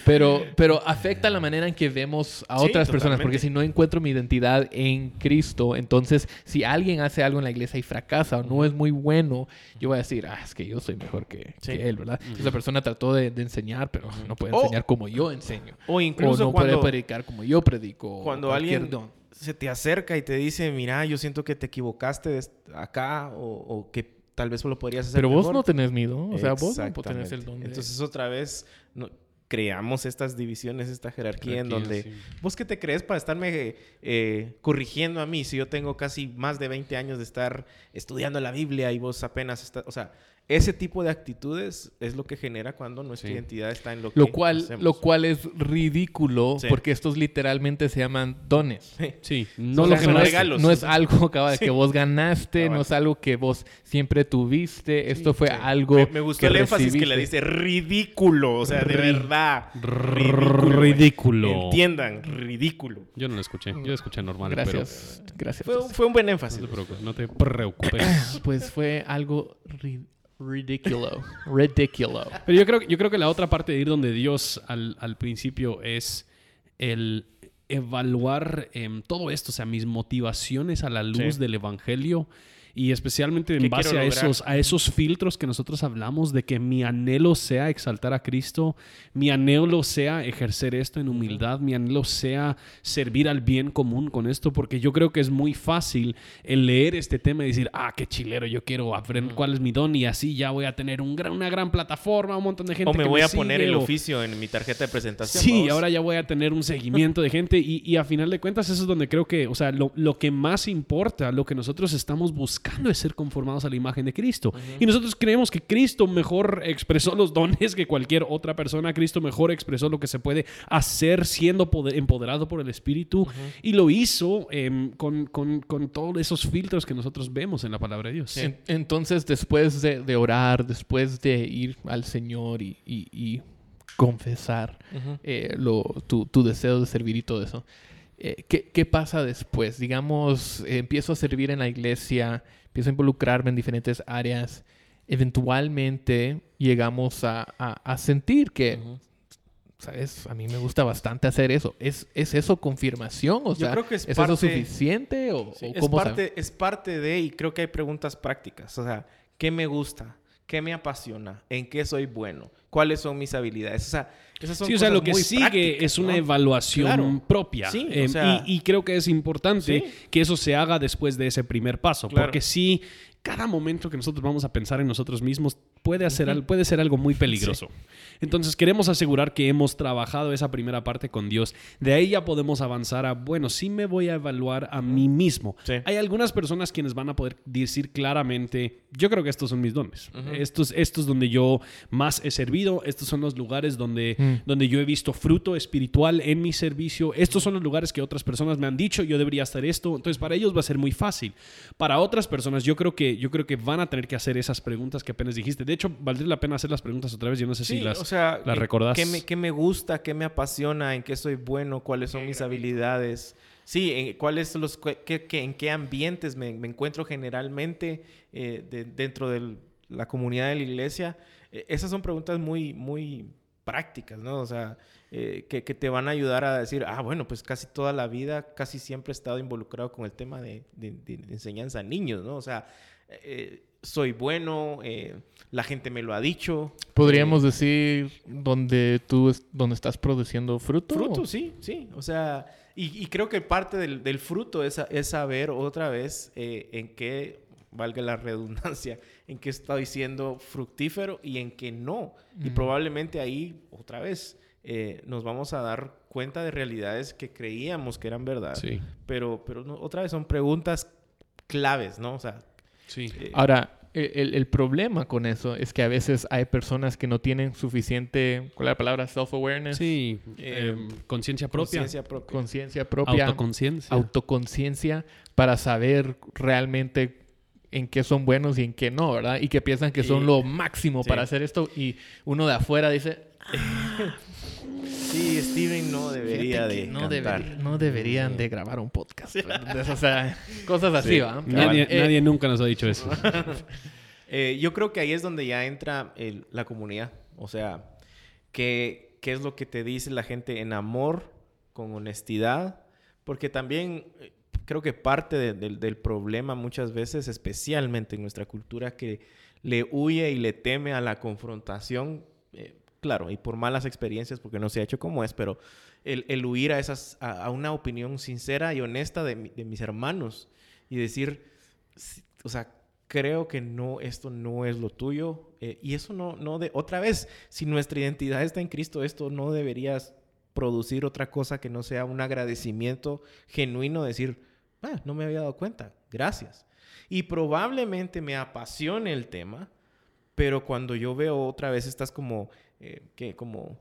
Pero, pero afecta la manera en que vemos a Sí, otras personas. totalmente. Porque si no encuentro mi identidad en Cristo, entonces si alguien hace algo en la iglesia y fracasa o no es muy bueno, yo voy a decir, ah, es que yo soy mejor que, Sí. que él, ¿verdad? Esa persona trató de, de enseñar, pero no puede O- enseñar como yo enseño. O O incluso no cuando, puede predicar como yo predico. o cuando alguien don. se te acerca y te dice, mira, yo siento que te equivocaste de acá o, o que tal vez lo podrías hacer Pero vos mejor". no tenés miedo. O sea, vos no tenés el don de... Entonces otra vez no- creamos estas divisiones, esta jerarquía en donde sí. vos qué te crees para estarme eh, corrigiendo a mí si yo tengo casi más de 20 años de estar estudiando la Biblia y vos apenas estás, o sea, ese tipo de actitudes es lo que genera cuando nuestra Sí. identidad está en lo que Lo cual, hacemos. lo cual es ridículo Sí. porque estos literalmente se llaman dones. Sí, no O lo sea, que son no es- regalos. No es algo cabal, Sí. que vos ganaste, no es algo que vos siempre tuviste. Esto fue Sí. algo. Me, me gustó el énfasis que le dice ridículo, o sea, de Ri- verdad. Ridículo. Ridículo. Entiendan, ridículo. Yo no lo escuché. Yo escuché normal. Gracias. Gracias. Fue, fue un buen Pero énfasis. no te preocupes. No te preocupes. <coughs> Pues fue algo ri- ridículo. Ridículo. Pero yo creo, yo creo que la otra parte de ir donde Dios al, al principio es el evaluar em, todo esto, o sea, mis motivaciones a la luz Sí. del Evangelio y especialmente en ¿Qué base a esos, a esos filtros que nosotros hablamos de que mi anhelo sea exaltar a Cristo, mi anhelo sea ejercer esto en humildad, mi anhelo sea servir al bien común con esto, porque yo creo que es muy fácil el leer este tema y decir, ah, qué chilero, yo quiero aprender cuál es mi don y así ya voy a tener un gran- una gran plataforma, un montón de gente O me que voy a poner sigue, el o- oficio en mi tarjeta de presentación. Sí, vamos. ahora ya voy a tener un seguimiento de gente y, y a final de cuentas eso es donde creo que, o sea, lo, lo que más importa, lo que nosotros estamos buscando buscando es ser conformados a la imagen de Cristo. Y nosotros creemos que Cristo mejor expresó los dones que cualquier otra persona. Cristo mejor expresó lo que se puede hacer siendo poder- empoderado por el Espíritu. Y lo hizo em, con, con- con todos esos filtros que nosotros vemos en la palabra de Dios. En- entonces, después de, de orar, después de ir al Señor y, y- y confesar eh, lo- tu, tu deseo de servir y todo eso, eh, ¿qué, qué pasa después? Digamos, eh, empiezo a servir en la iglesia, empiezo a involucrarme en diferentes áreas. Eventualmente llegamos a, a- a sentir que, ¿sabes? A mí me gusta bastante hacer eso. ¿Es, es eso confirmación? O Yo sea, creo que es eso parte- suficiente? ¿O, Sí, o es, cómo sabe? parte, es parte de, y creo que hay preguntas prácticas. O sea, ¿qué me gusta? ¿Qué me apasiona? ¿En qué soy bueno? ¿Cuáles son mis habilidades? O sea, esas son Sí, o sea, cosas lo que sigue es una ¿no? evaluación Claro. propia. Sí, o Em, sea- y, y creo que es importante Sí. que eso se haga después de ese primer paso. Claro. Porque si cada momento que nosotros vamos a pensar en nosotros mismos puede, hacer, puede ser algo muy peligroso. Entonces queremos asegurar que hemos trabajado esa primera parte con Dios. De ahí ya podemos avanzar a, bueno, sí me voy a evaluar a mí mismo. Sí. Hay algunas personas quienes van a poder decir claramente, yo creo que estos son mis dones. estos, estos donde yo más he servido, estos son los lugares donde, Mm. donde yo he visto fruto espiritual en mi servicio, estos son los lugares que otras personas me han dicho, yo debería hacer esto. Entonces para ellos va a ser muy fácil. Para otras personas yo creo que, yo creo que van a tener que hacer esas preguntas que apenas dijiste. De hecho, valdría la pena hacer las preguntas otra vez. Yo no sé Sí, si las, o sea, las ¿qué- recordás. ¿qué me, qué me gusta? ¿Qué me apasiona? ¿En qué soy bueno? ¿Cuáles son mis habilidades? Sí, en, ¿cuáles son los, qué- qué- ¿en qué ambientes me, me encuentro generalmente eh, de- dentro de la comunidad de la iglesia? Eh, esas son preguntas muy, muy prácticas, ¿no? O sea, eh, que, que te van a ayudar a decir, ah, bueno, pues casi toda la vida, casi siempre he estado involucrado con el tema de, de- de enseñanza a niños, ¿no? O sea, eh, soy bueno, eh, la gente me lo ha dicho. Podríamos eh, decir donde tú es- donde estás produciendo fruto. Fruto, sí, sí. O sea, y, y creo que parte del, del fruto es, es saber otra vez eh, en qué, valga la redundancia, <laughs> en qué estoy siendo fructífero y en qué no. Y Ujú. probablemente ahí, otra vez, eh, nos vamos a dar cuenta de realidades que creíamos que eran verdad. Sí, Pero, pero no- otra vez son preguntas claves, ¿no? O sea, sí. eh, Ahora, el, el problema con eso es que a veces hay personas que no tienen suficiente, ¿cuál es la palabra? Self-awareness. Sí, Eh, em, conciencia propia. conciencia propia. Conciencia propia. Autoconciencia. autoconciencia para saber realmente en qué son buenos y en qué no, ¿verdad? Y que piensan que son Sí. lo máximo Sí. para hacer esto y uno de afuera dice, Sí, Steven no debería "Fíjate que de no, cantar. debería- no deberían de grabar un podcast. ¿verdad? o sea, cosas así, Sí. ¿va? Nadie, Eh, nadie nunca nos ha dicho eso. <laughs> Eh, yo creo que ahí es donde ya entra el- la comunidad. O sea, ¿qué, ¿qué es lo que te dice la gente en amor, con honestidad? Porque también eh, creo que parte de- del- del problema muchas veces, especialmente en nuestra cultura, que le huye y le teme a la confrontación, eh, claro, y por malas experiencias, porque no se ha hecho como es, pero el, el huir a, esas, a, a una opinión sincera y honesta de, mi- de mis hermanos y decir, o sea, creo que no, esto no es lo tuyo. eh, y eso no, no de, otra vez, si nuestra identidad está en Cristo, esto no deberías producir otra cosa que no sea un agradecimiento genuino, decir, ah, no me había dado cuenta, gracias. Y probablemente me apasione el tema, pero cuando yo veo otra vez estas como, eh, que como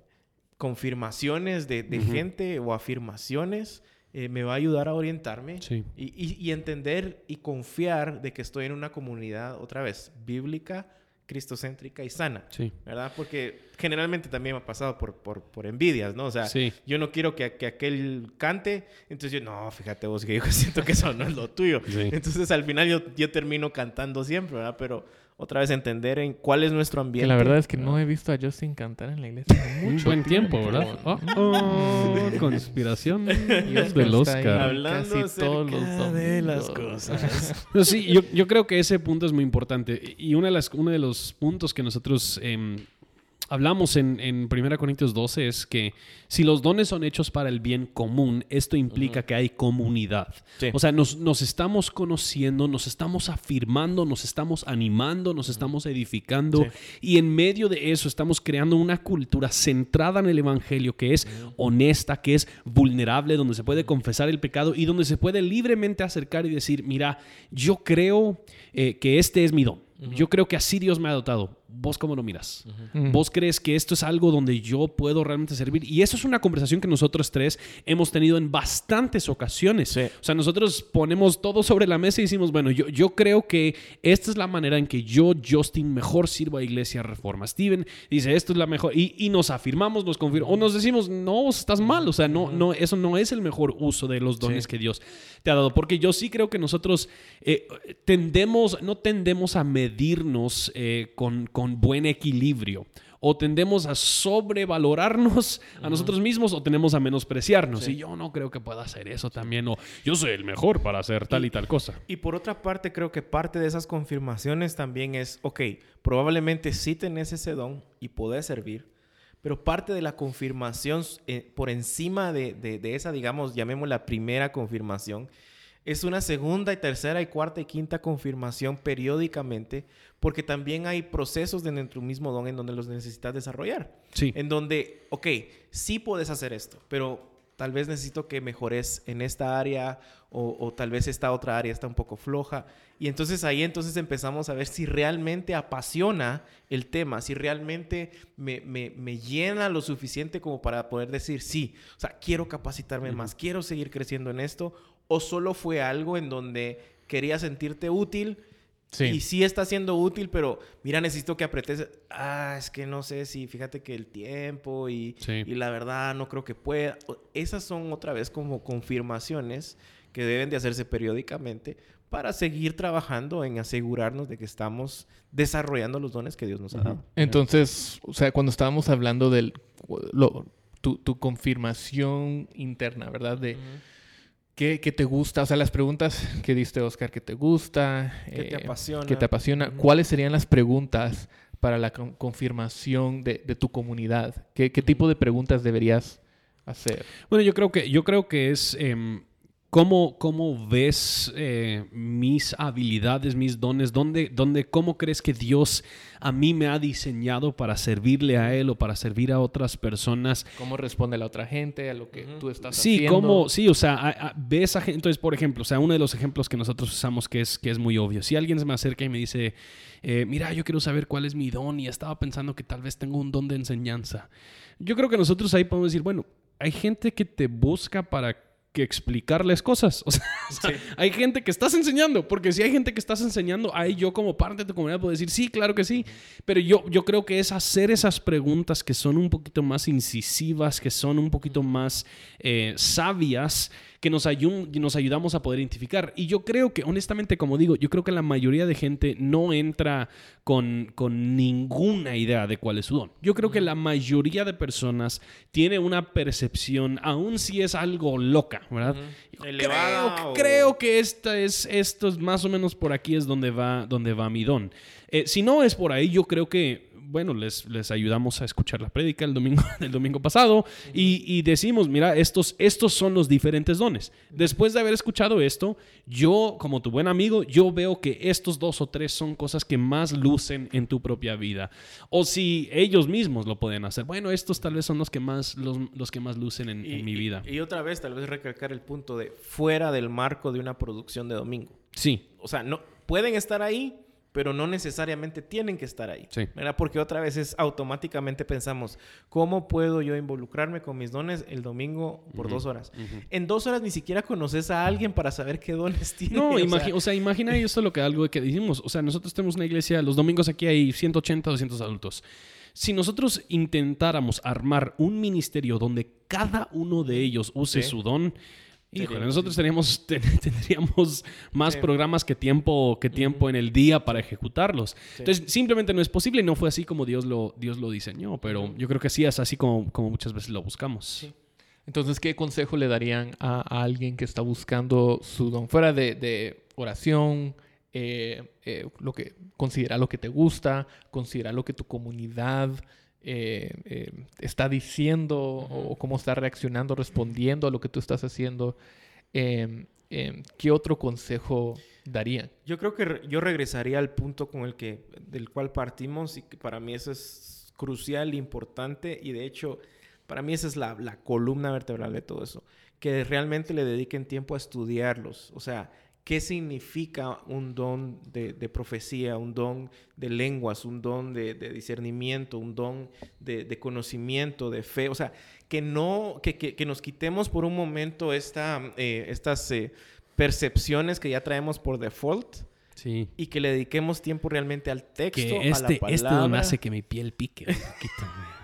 confirmaciones de, gente o afirmaciones, eh, me va a ayudar a orientarme Sí. y, y- y entender y confiar de que estoy en una comunidad, otra vez, bíblica, cristocéntrica y sana, Sí. ¿verdad? Porque generalmente también me ha pasado por, por, por envidias, ¿no? O sea, Sí. yo no quiero que, que aquel cante, entonces yo, no, fíjate vos, que yo <laughs> siento que eso no es lo tuyo. Sí. Entonces al final yo, yo termino cantando siempre, ¿verdad? Pero otra vez entender en cuál es nuestro ambiente. Que la verdad es que ¿verdad? no he visto a Justin cantar en la iglesia. en Un mucho buen tiempo, ¿verdad? Oh, oh, conspiración <laughs> del está ahí Oscar. Hablando casi todos los acerca de las cosas. <laughs> Pero sí, yo, yo creo que ese punto es muy importante. Y una de las, uno de los puntos que nosotros em, hablamos en, en 1 Corintios 12 es que si los dones son hechos para el bien común, esto implica que hay comunidad. Sí. O sea, nos, nos estamos conociendo, nos estamos afirmando, nos estamos animando, nos estamos edificando Sí. y en medio de eso estamos creando una cultura centrada en el Evangelio que es honesta, que es vulnerable, donde se puede confesar el pecado y donde se puede libremente acercar y decir, mira, yo creo eh, que este es mi don. Yo creo que así Dios me ha dotado. ¿Vos cómo lo miras? ¿Vos crees que esto es algo donde yo puedo realmente servir? Y eso es una conversación que nosotros tres hemos tenido en bastantes ocasiones. Sí. O sea, nosotros ponemos todo sobre la mesa y decimos, bueno, yo, yo creo que esta es la manera en que yo, Justin, mejor sirvo a Iglesia Reforma. Steven dice, esto es la mejor. Y, y nos afirmamos, nos confirmamos. O nos decimos, no, estás mal. O sea, no, no, eso no es el mejor uso de los dones Sí. que Dios te ha dado. Porque yo sí creo que nosotros eh, tendemos, no tendemos a medirnos eh, con, con buen equilibrio. O tendemos a sobrevalorarnos a nosotros mismos o tendemos a menospreciarnos. Sí. Y yo no creo que pueda hacer eso también. O yo soy el mejor para hacer tal y tal cosa. Y por otra parte, creo que parte de esas confirmaciones también es, ok, probablemente sí tenés ese don y podés servir, pero parte de la confirmación eh, por encima de, de- de esa, digamos, llamémosla primera confirmación, es una segunda y tercera y cuarta y quinta confirmación periódicamente, porque también hay procesos dentro de tu mismo don en donde los necesitas desarrollar. Sí. En donde, ok, sí puedes hacer esto, pero tal vez necesito que mejores en esta área o, o tal vez esta otra área está un poco floja. Y entonces ahí entonces empezamos a ver si realmente apasiona el tema, si realmente me, me- me llena lo suficiente como para poder decir, sí, o sea, quiero capacitarme más, quiero seguir creciendo en esto, o solo fue algo en donde quería sentirte útil. Sí. Y sí está siendo útil, pero mira, necesito que apretes. Ah, es que no sé si, fíjate que el tiempo y, Sí. y la verdad no creo que pueda. Esas son otra vez como confirmaciones que deben de hacerse periódicamente para seguir trabajando en asegurarnos de que estamos desarrollando los dones que Dios nos ha dado. Entonces, o sea, cuando estábamos hablando del lo- tu, tu confirmación interna, ¿verdad? De qué, qué te gusta, o sea, las preguntas que diste, Oscar, ¿qué te gusta? ¿Qué te Eh, apasiona? ¿Qué te apasiona? ¿Cuáles serían las preguntas para la con- confirmación de, de tu comunidad? ¿Qué, qué tipo de preguntas deberías hacer? Bueno, yo creo que, yo creo que es em, cómo, cómo ves eh, mis habilidades, mis dones, ¿Dónde, dónde, cómo crees que Dios a mí me ha diseñado para servirle a Él o para servir a otras personas. ¿Cómo responde la otra gente a lo que Ujú. tú estás Sí, haciendo? cómo, sí, o sea, a- a- ves a gente, entonces, por ejemplo, o sea, uno de los ejemplos que nosotros usamos que es, que es muy obvio, si alguien se me acerca y me dice, eh, mira, yo quiero saber cuál es mi don y estaba pensando que tal vez tengo un don de enseñanza, yo creo que nosotros ahí podemos decir, bueno, hay gente que te busca para que explicarles cosas. <laughs> O sea, hay gente que estás enseñando, porque si hay gente que estás enseñando, ahí yo como parte de tu comunidad puedo decir, sí, claro que sí, pero yo, yo creo que es hacer esas preguntas que son un poquito más incisivas, que son un poquito más eh, sabias, que nos, nos ayudamos a poder identificar. Y yo creo que, honestamente, como digo, yo creo que la mayoría de gente no entra con, con ninguna idea de cuál es su don. Yo creo que la mayoría de personas tiene una percepción, aun si es algo loca, ¿verdad? Elevada creo, o- creo que esta es, esto es más o menos por aquí es donde va, donde va mi don. Eh, si no es por ahí, yo creo que, bueno, les, les ayudamos a escuchar la prédica el domingo, <laughs> el domingo pasado y, y decimos, mira, estos, estos son los diferentes dones. Después de haber escuchado esto, yo, como tu buen amigo, yo veo que estos dos o tres son cosas que más lucen en tu propia vida. O si ellos mismos lo pueden hacer, bueno, estos tal vez son los que más, los, los que más lucen en, en mi vida. Y, y otra vez, tal vez recalcar el punto de fuera del marco de una producción de domingo. Sí, O sea, no, pueden estar ahí, pero no necesariamente tienen que estar ahí. Sí. ¿verdad? Porque otra vez es automáticamente pensamos, ¿cómo puedo yo involucrarme con mis dones el domingo por dos horas? En dos horas ni siquiera conoces a alguien para saber qué dones <laughs> tiene. No, o sea, o sea, imagina <laughs> esto lo que algo que dijimos. O sea, nosotros tenemos una iglesia, los domingos aquí hay 180, 200 adultos. Si nosotros intentáramos armar un ministerio donde cada uno de ellos use Sí. su don, híjole, nosotros teníamos, <laughs> ten- tendríamos más Sí. programas que tiempo, que tiempo en el día para ejecutarlos. Entonces, simplemente no es posible y no fue así como Dios lo, Dios lo diseñó, pero yo creo que sí es así como, como muchas veces lo buscamos. Entonces, ¿qué consejo le darían a, a alguien que está buscando su don? Fuera de, de oración, eh, eh, lo que considera lo que te gusta, considera lo que tu comunidad eh, eh, está diciendo o cómo está reaccionando, respondiendo a lo que tú estás haciendo, em, em, ¿qué otro consejo darían? Yo creo que yo regresaría al punto con el que, del cual partimos y que para mí eso es crucial, importante y de hecho para mí esa es la, la columna vertebral de todo eso, que realmente le dediquen tiempo a estudiarlos, o sea, qué significa un don de, profecía, un don de lenguas, un don de, discernimiento, un don de, conocimiento, de fe. O sea, que no, que, que, nos quitemos por un momento esta, eh, estas eh, percepciones que ya traemos por default. Sí. Y que le dediquemos tiempo realmente al texto, este, a la este palabra. Este don hace que mi piel pique.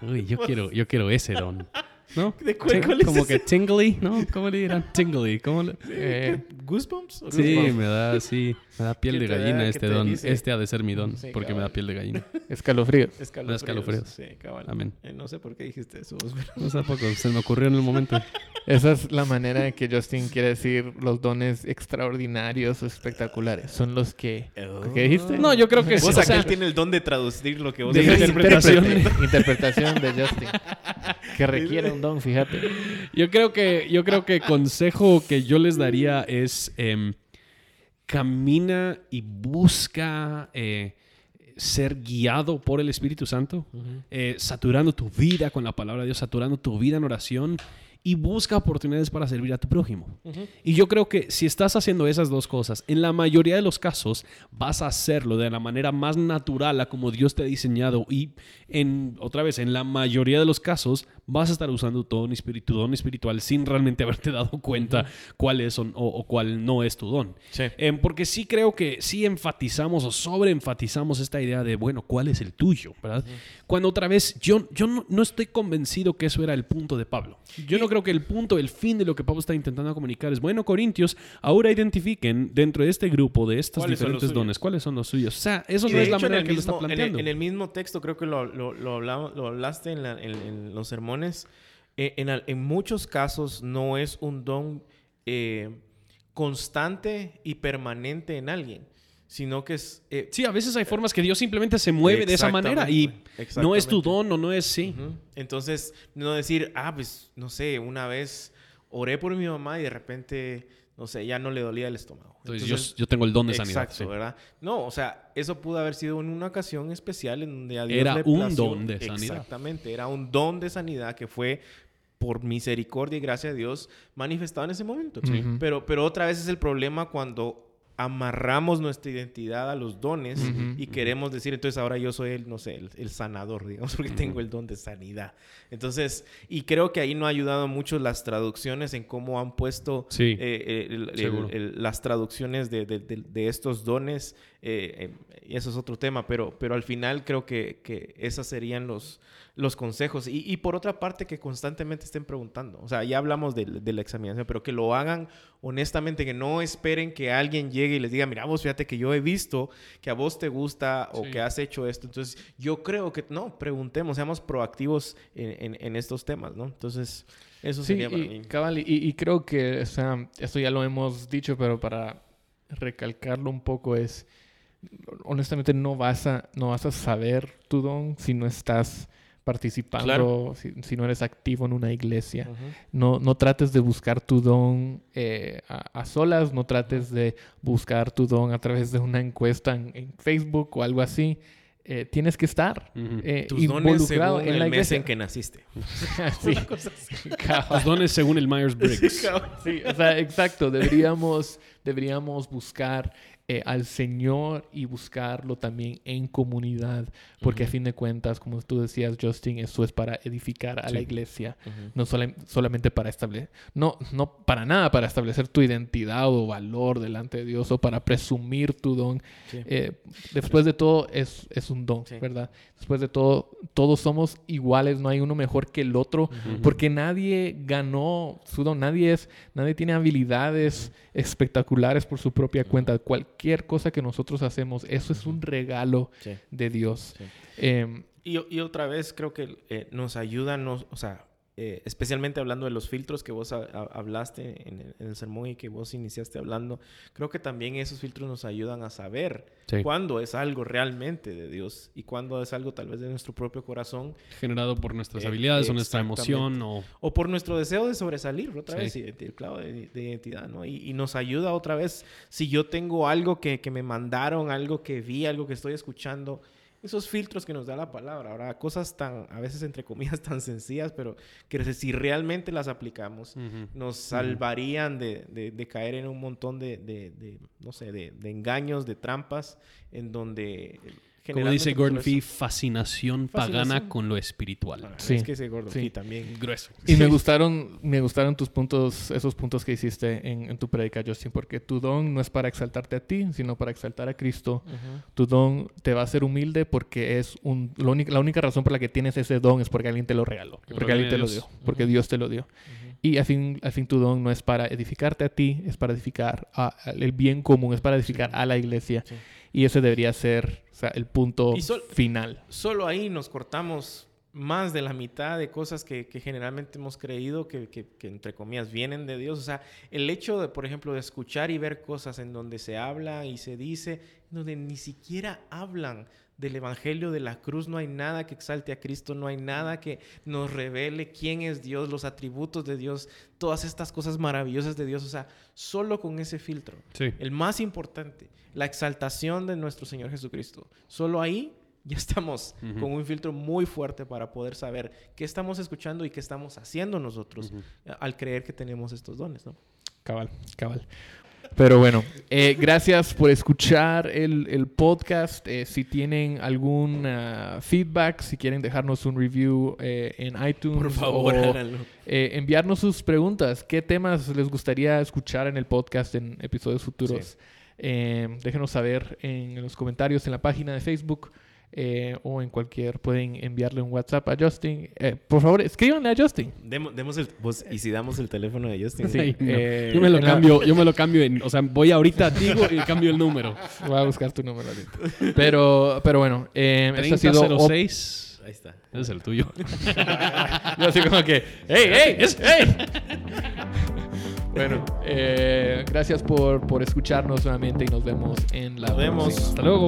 Uy, yo quiero, yo quiero ese don. <laughs> ¿no? ¿De cuál, Como que tingly, ¿no? ¿Cómo le dirán? Tingly. ¿Cómo le... eh, ¿Goosebumps? Sí, me da, sí, me da piel de gallina este don. Este ha de ser mi don, porque me da piel de gallina. <laughs> Escalofríos. Escalofríos. Escalofríos. Sí, cabal. Amén. Eh, no sé por qué dijiste eso. No sé poco, se me ocurrió en el momento. <laughs> Esa es la manera en que Justin quiere decir los dones extraordinarios o espectaculares. Son los que... ¿Qué dijiste? No, yo creo que vos sí. O sea, él tiene el don de traducir lo que vos de <laughs> dices. interpretación. interpretación de Justin. Que requiere un fíjate. Yo creo que, yo creo que consejo que yo les daría es em, camina y busca eh, ser guiado por el Espíritu Santo, eh, saturando tu vida con la palabra de Dios, saturando tu vida en oración y busca oportunidades para servir a tu prójimo. Y yo creo que si estás haciendo esas dos cosas, en la mayoría de los casos vas a hacerlo de la manera más natural a como Dios te ha diseñado y en otra vez, en la mayoría de los casos vas a estar usando tu don, espíritu, don espiritual sin realmente <laughs> haberte dado cuenta cuál es o, cuál no es tu don. Em, porque sí creo que sí enfatizamos o sobreenfatizamos esta idea de, bueno, ¿cuál es el tuyo? ¿verdad? Cuando otra vez yo, yo no, no, estoy convencido que eso era el punto de Pablo. Yo no creo que el punto, el fin de lo que Pablo está intentando comunicar es, bueno, Corintios, ahora identifiquen dentro de este grupo, de estos diferentes dones, cuáles son los suyos. O sea, eso no es la manera que lo está planteando. En el, mismo texto, creo que lo, lo, lo, hablaste en, los sermones, eh, en, muchos casos no es un don eh, constante y permanente en alguien sino que es... Eh, sí, a veces hay formas que Dios simplemente se mueve de esa manera y no es tu don o no es sí. Entonces, no decir, ah, pues, no sé, una vez oré por mi mamá y de repente, no sé, ya no le dolía el estómago. Entonces, yo, tengo el don de sanidad. Exacto, ¿verdad? No, o sea, eso pudo haber sido en una ocasión especial en donde a Dios Era un don de sanidad. Exactamente, era un don de sanidad que fue por misericordia y gracia de Dios manifestado en ese momento. pero, pero otra vez es el problema cuando amarramos nuestra identidad a los dones y queremos decir, entonces ahora yo soy el, no sé, el, sanador, digamos, <laughs> porque tengo el don de sanidad. Entonces, y creo que ahí no ha ayudado mucho las traducciones en cómo han puesto eh, las traducciones de, de, estos dones. Eh, y eso es otro tema, pero, pero al final creo que, que esos serían los, los consejos. Y, y, por otra parte, que constantemente estén preguntando. O sea, ya hablamos de, de, la examinación, pero que lo hagan honestamente, que no esperen que alguien llegue y les diga, mira, vos fíjate que yo he visto que a vos te gusta o que has hecho esto. Entonces, yo creo que, no, preguntemos, seamos proactivos en, en, estos temas, ¿no? Entonces, eso sería para y, mí. Cabal, y, y, creo que, o sea, esto ya lo hemos dicho, pero para recalcarlo un poco es honestamente no vas a no vas a saber tu don si no estás participando, si, no eres activo en una iglesia. no, no trates de buscar tu don eh, a, solas, no trates de buscar tu don a través de una encuesta en, Facebook o algo así. Eh, tienes que estar eh, Tus involucrado dones según en la el mes en que naciste. <laughs> sí. <laughs> <laughs> Tus dones según el Myers-Briggs. sí, o sea, exacto. Deberíamos, deberíamos buscar eh, al Señor y buscarlo también en comunidad, porque a fin de cuentas, como tú decías, Justin, eso es para edificar a la iglesia, no solamente para establecer, no, no para nada para establecer tu identidad o valor delante de Dios o para presumir tu don. Eh, después de todo, es, es un don, ¿verdad? Después de todo, todos somos iguales, no hay uno mejor que el otro, porque nadie ganó su don, nadie, es, nadie tiene habilidades espectaculares por su propia cuenta. Cualquier cosa que nosotros hacemos, eso es un regalo de Dios. Em, y, otra vez creo que eh, nos ayuda, o sea, eh, especialmente hablando de los filtros que vos ha- ha- hablaste en el, en el sermón y que vos iniciaste hablando, creo que también esos filtros nos ayudan a saber Sí. cuándo es algo realmente de Dios y cuándo es algo tal vez de nuestro propio corazón Generado por nuestras Eh, habilidades o nuestra emoción o... o por nuestro deseo de sobresalir otra Sí. vez, el clavo de, de identidad, ¿no? Y, y nos ayuda otra vez, si yo tengo algo que, que me mandaron, algo que vi, algo que estoy escuchando, esos filtros que nos da la palabra, ahora cosas tan, a veces entre comillas, <laughs> tan sencillas, pero que si realmente las aplicamos, nos salvarían de, de- de caer en un montón de, de- de, no sé, de engaños, de trampas, en donde... Como dice Gordon Fee, fascinación, pagana con lo espiritual. ah, Sí, Es que ese Gordon sí. Fee también... Grueso. Y me gustaron, me gustaron tus puntos, esos puntos que hiciste en, en tu predica, Justin, porque tu don no es para exaltarte a ti, sino para exaltar a Cristo. Tu don te va a hacer humilde porque es un, lo único- la única razón por la que tienes ese don es porque alguien te lo regaló, Que porque alguien te lo dio, porque Dios te lo dio. Y al fin, al fin tu don no es para edificarte a ti, es para edificar a- el bien común, es para edificar a la iglesia. Y ese debería ser o sea, el punto Y sol- final. solo ahí nos cortamos más de la mitad de cosas que, que generalmente hemos creído que, que- que, entre comillas, vienen de Dios. O sea, el hecho de, por ejemplo, de escuchar y ver cosas en donde se habla y se dice, donde ni siquiera hablan del Evangelio de la cruz, no hay nada que exalte a Cristo, no hay nada que nos revele quién es Dios, los atributos de Dios, todas estas cosas maravillosas de Dios. O sea, solo con ese filtro. Sí. El más importante, la exaltación de nuestro Señor Jesucristo. Solo ahí ya estamos con un filtro muy fuerte para poder saber qué estamos escuchando y qué estamos haciendo nosotros al creer que tenemos estos dones, ¿no? Cabal, cabal. Pero bueno, eh, gracias por escuchar el, el podcast. Eh, si tienen algún ah, feedback, si quieren dejarnos un review eh, en iTunes o háganlo. eh, enviarnos sus preguntas. ¿Qué temas les gustaría escuchar en el podcast en episodios futuros? Déjenos saber en los comentarios en la página de Facebook eh, o en cualquier. Pueden enviarle un WhatsApp a Justin. Eh, por favor, escríbanle a Justin. Demo- demos el, vos- y si damos el teléfono de Justin. Sí. Ay, no. eh, yo me lo la- cambio, yo me lo cambio en, o sea, voy ahorita digo y cambio el número. Voy a buscar tu número ahorita. Pero, pero bueno, eh, esto ha sido... op- 3006. Ahí está. Ese es el tuyo. <laughs> Yo así como que, ¡hey, hey! Es, hey! bueno, eh, gracias por, por escucharnos nuevamente y nos vemos en la Nos vemos. próxima. Hasta luego.